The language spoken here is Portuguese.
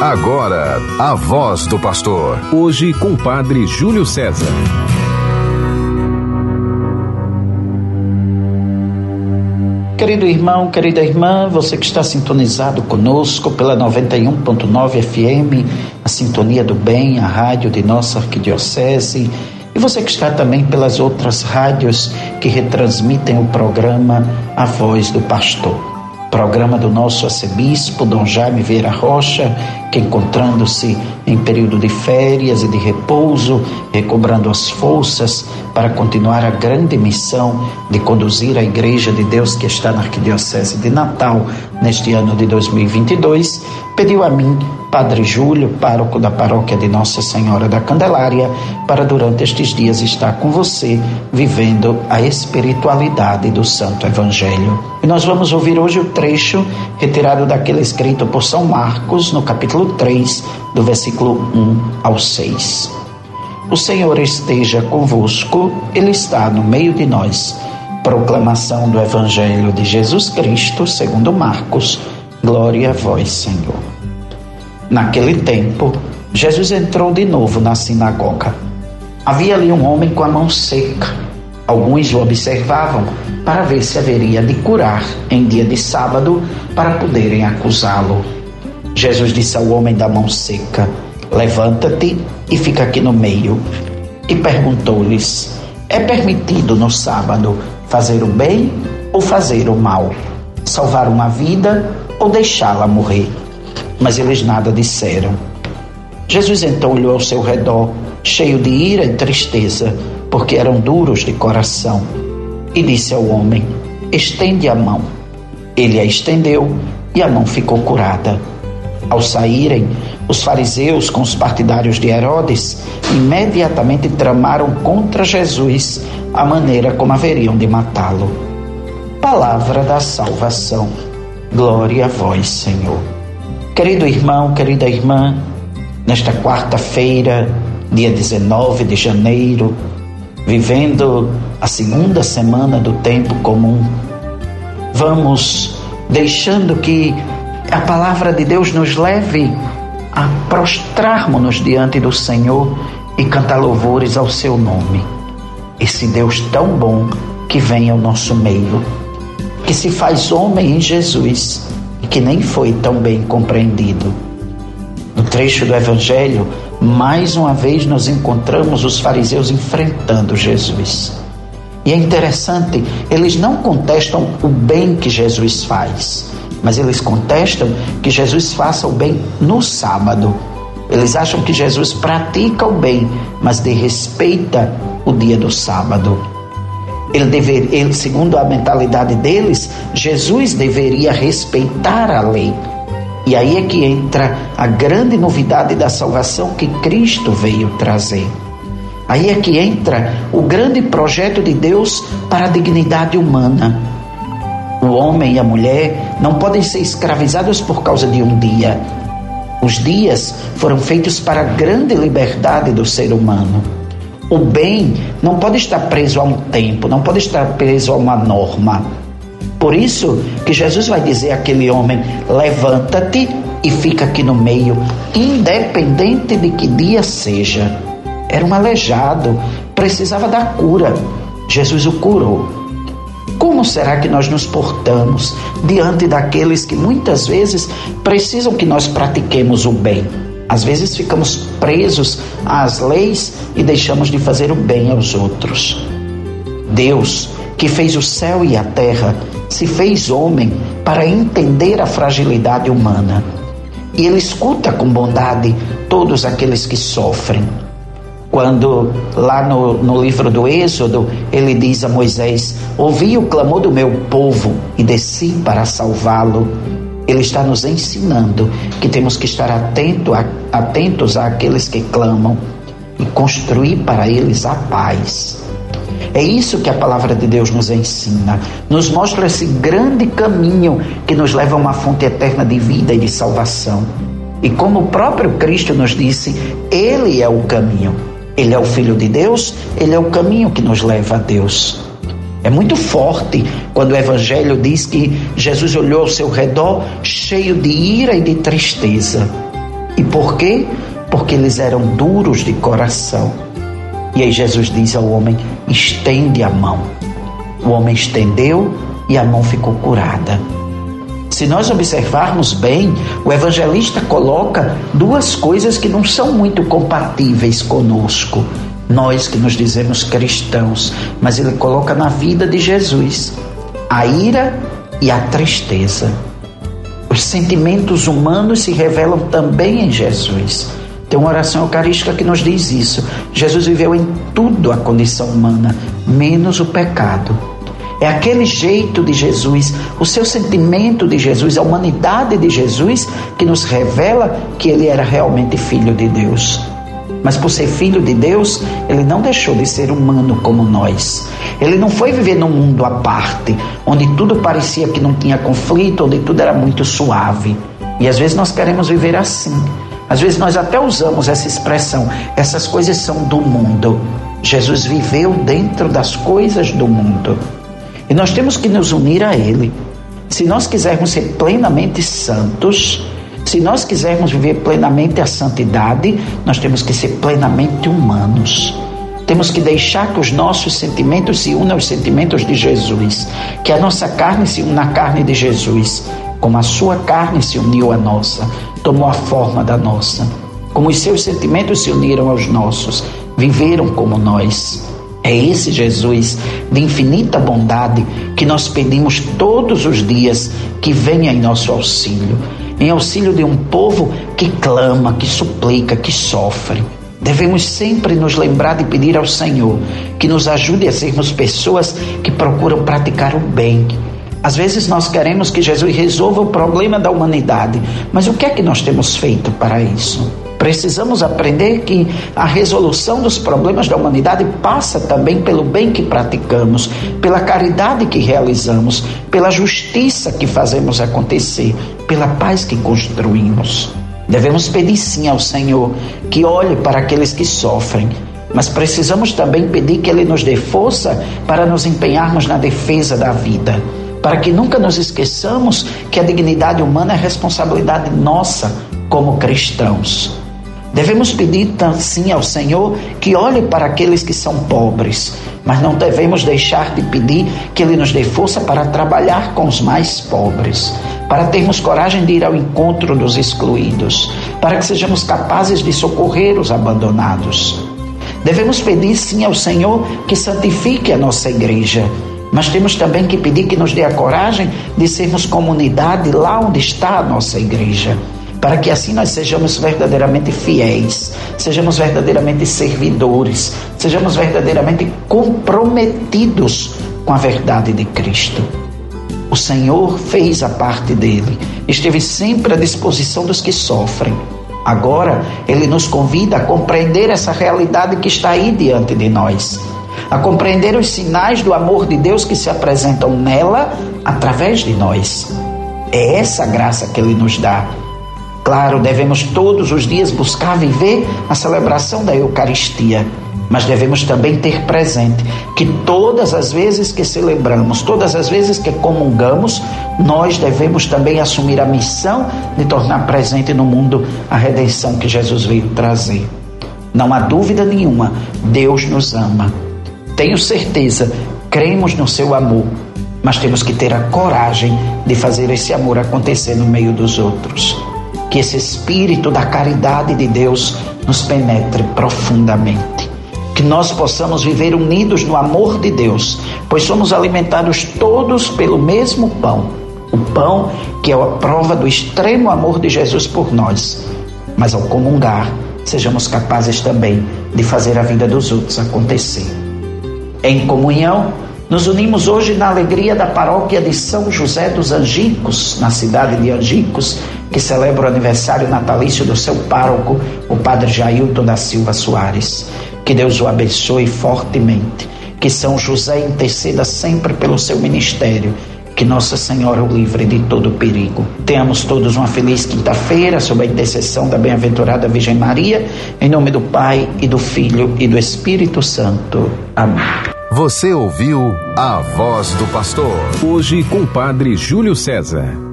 Agora, a voz do pastor. Hoje com o padre Júlio César. Querido irmão, querida irmã, você que está sintonizado conosco pela 91.9 FM, a Sintonia do Bem, a rádio de nossa arquidiocese, e você que está também pelas outras rádios que retransmitem o programa A Voz do Pastor programa do nosso arcebispo, Dom Jaime Vieira Rocha, que encontrando-se em período de férias e de repouso, recobrando as forças para continuar a grande missão de conduzir a Igreja de Deus que está na Arquidiocese de Natal neste ano de 2022, pediu a mim Padre Júlio, pároco da paróquia de Nossa Senhora da Candelária, para durante estes dias estar com você, vivendo a espiritualidade do Santo Evangelho. E nós vamos ouvir hoje o trecho retirado daquele escrito por São Marcos, no capítulo 3, do versículo 1 ao 6. O Senhor esteja convosco, Ele está no meio de nós. Proclamação do Evangelho de Jesus Cristo, segundo Marcos. Glória a vós, Senhor. Naquele tempo, Jesus entrou de novo na sinagoga. Havia ali um homem com a mão seca. Alguns o observavam para ver se haveria de curar em dia de sábado para poderem acusá-lo. Jesus disse ao homem da mão seca: Levanta-te e fica aqui no meio. E perguntou-lhes: É permitido no sábado fazer o bem ou fazer o mal? Salvar uma vida ou deixá-la morrer? Mas eles nada disseram. Jesus então olhou ao seu redor, cheio de ira e tristeza, porque eram duros de coração, e disse ao homem: Estende a mão. Ele a estendeu e a mão ficou curada. Ao saírem, os fariseus, com os partidários de Herodes, imediatamente tramaram contra Jesus a maneira como haveriam de matá-lo. Palavra da salvação. Glória a vós, Senhor. Querido irmão, querida irmã, nesta quarta-feira, dia 19 de janeiro, vivendo a segunda semana do tempo comum, vamos deixando que a palavra de Deus nos leve a prostrarmos-nos diante do Senhor e cantar louvores ao seu nome. Esse Deus tão bom que vem ao nosso meio, que se faz homem em Jesus que nem foi tão bem compreendido. No trecho do Evangelho, mais uma vez nos encontramos os fariseus enfrentando Jesus. E é interessante, eles não contestam o bem que Jesus faz, mas eles contestam que Jesus faça o bem no sábado. Eles acham que Jesus pratica o bem, mas desrespeita o dia do sábado. Ele dever, ele, segundo a mentalidade deles, Jesus deveria respeitar a lei. E aí é que entra a grande novidade da salvação que Cristo veio trazer. Aí é que entra o grande projeto de Deus para a dignidade humana. O homem e a mulher não podem ser escravizados por causa de um dia. Os dias foram feitos para a grande liberdade do ser humano. O bem não pode estar preso a um tempo, não pode estar preso a uma norma. Por isso que Jesus vai dizer àquele homem: levanta-te e fica aqui no meio, independente de que dia seja. Era um aleijado, precisava da cura. Jesus o curou. Como será que nós nos portamos diante daqueles que muitas vezes precisam que nós pratiquemos o bem? Às vezes ficamos presos às leis e deixamos de fazer o bem aos outros. Deus, que fez o céu e a terra, se fez homem para entender a fragilidade humana. E ele escuta com bondade todos aqueles que sofrem. Quando, lá no, no livro do Êxodo, ele diz a Moisés: Ouvi o clamor do meu povo e desci para salvá-lo. Ele está nos ensinando que temos que estar atento a, atentos àqueles que clamam e construir para eles a paz. É isso que a palavra de Deus nos ensina. Nos mostra esse grande caminho que nos leva a uma fonte eterna de vida e de salvação. E como o próprio Cristo nos disse, Ele é o caminho. Ele é o Filho de Deus, Ele é o caminho que nos leva a Deus. É muito forte quando o Evangelho diz que Jesus olhou ao seu redor cheio de ira e de tristeza. E por quê? Porque eles eram duros de coração. E aí Jesus diz ao homem: estende a mão. O homem estendeu e a mão ficou curada. Se nós observarmos bem, o evangelista coloca duas coisas que não são muito compatíveis conosco, nós que nos dizemos cristãos, mas ele coloca na vida de Jesus a ira e a tristeza. Os sentimentos humanos se revelam também em Jesus. Tem uma oração eucarística que nos diz isso. Jesus viveu em tudo a condição humana, menos o pecado. É aquele jeito de Jesus, o seu sentimento de Jesus, a humanidade de Jesus que nos revela que ele era realmente filho de Deus. Mas por ser filho de Deus, ele não deixou de ser humano como nós. Ele não foi viver num mundo à parte, onde tudo parecia que não tinha conflito, onde tudo era muito suave. E às vezes nós queremos viver assim. Às vezes nós até usamos essa expressão, essas coisas são do mundo. Jesus viveu dentro das coisas do mundo. E nós temos que nos unir a Ele. Se nós quisermos ser plenamente santos, se nós quisermos viver plenamente a santidade, nós temos que ser plenamente humanos. Temos que deixar que os nossos sentimentos se unam aos sentimentos de Jesus, que a nossa carne se una à carne de Jesus, como a sua carne se uniu à nossa, tomou a forma da nossa, como os seus sentimentos se uniram aos nossos, viveram como nós. É esse Jesus de infinita bondade que nós pedimos todos os dias que venha em nosso auxílio, em auxílio de um povo que clama, que suplica, que sofre. Devemos sempre nos lembrar de pedir ao Senhor que nos ajude a sermos pessoas que procuram praticar o bem. Às vezes nós queremos que Jesus resolva o problema da humanidade, mas o que é que nós temos feito para isso? Precisamos aprender que a resolução dos problemas da humanidade passa também pelo bem que praticamos, pela caridade que realizamos, pela justiça que fazemos acontecer, pela paz que construímos. Devemos pedir sim ao Senhor que olhe para aqueles que sofrem, mas precisamos também pedir que Ele nos dê força para nos empenharmos na defesa da vida, para que nunca nos esqueçamos que a dignidade humana é responsabilidade nossa como cristãos. Devemos pedir sim ao Senhor que olhe para aqueles que são pobres, mas não devemos deixar de pedir que Ele nos dê força para trabalhar com os mais pobres, para termos coragem de ir ao encontro dos excluídos, para que sejamos capazes de socorrer os abandonados. Devemos pedir sim ao Senhor que santifique a nossa igreja, mas temos também que pedir que nos dê a coragem de sermos comunidade lá onde está a nossa igreja para que assim nós sejamos verdadeiramente fiéis, sejamos verdadeiramente servidores, sejamos verdadeiramente comprometidos com a verdade de Cristo. O Senhor fez a parte dele, esteve sempre à disposição dos que sofrem. Agora, ele nos convida a compreender essa realidade que está aí diante de nós, a compreender os sinais do amor de Deus que se apresentam nela através de nós. É essa graça que ele nos dá Claro, devemos todos os dias buscar viver a celebração da Eucaristia, mas devemos também ter presente que todas as vezes que celebramos, todas as vezes que comungamos, nós devemos também assumir a missão de tornar presente no mundo a redenção que Jesus veio trazer. Não há dúvida nenhuma, Deus nos ama. Tenho certeza, cremos no seu amor, mas temos que ter a coragem de fazer esse amor acontecer no meio dos outros que esse espírito da caridade de Deus nos penetre profundamente. Que nós possamos viver unidos no amor de Deus, pois somos alimentados todos pelo mesmo pão. O pão que é a prova do extremo amor de Jesus por nós. Mas ao comungar, sejamos capazes também de fazer a vida dos outros acontecer. Em comunhão, nos unimos hoje na alegria da paróquia de São José dos Angicos, na cidade de Angicos, que celebra o aniversário natalício do seu pároco, o padre Jailton da Silva Soares. Que Deus o abençoe fortemente. Que São José interceda sempre pelo seu ministério. Que Nossa Senhora o livre de todo perigo. Tenhamos todos uma feliz quinta-feira, sob a intercessão da bem-aventurada Virgem Maria, em nome do Pai e do Filho e do Espírito Santo. Amém. Você ouviu a voz do pastor. Hoje com o Padre Júlio César.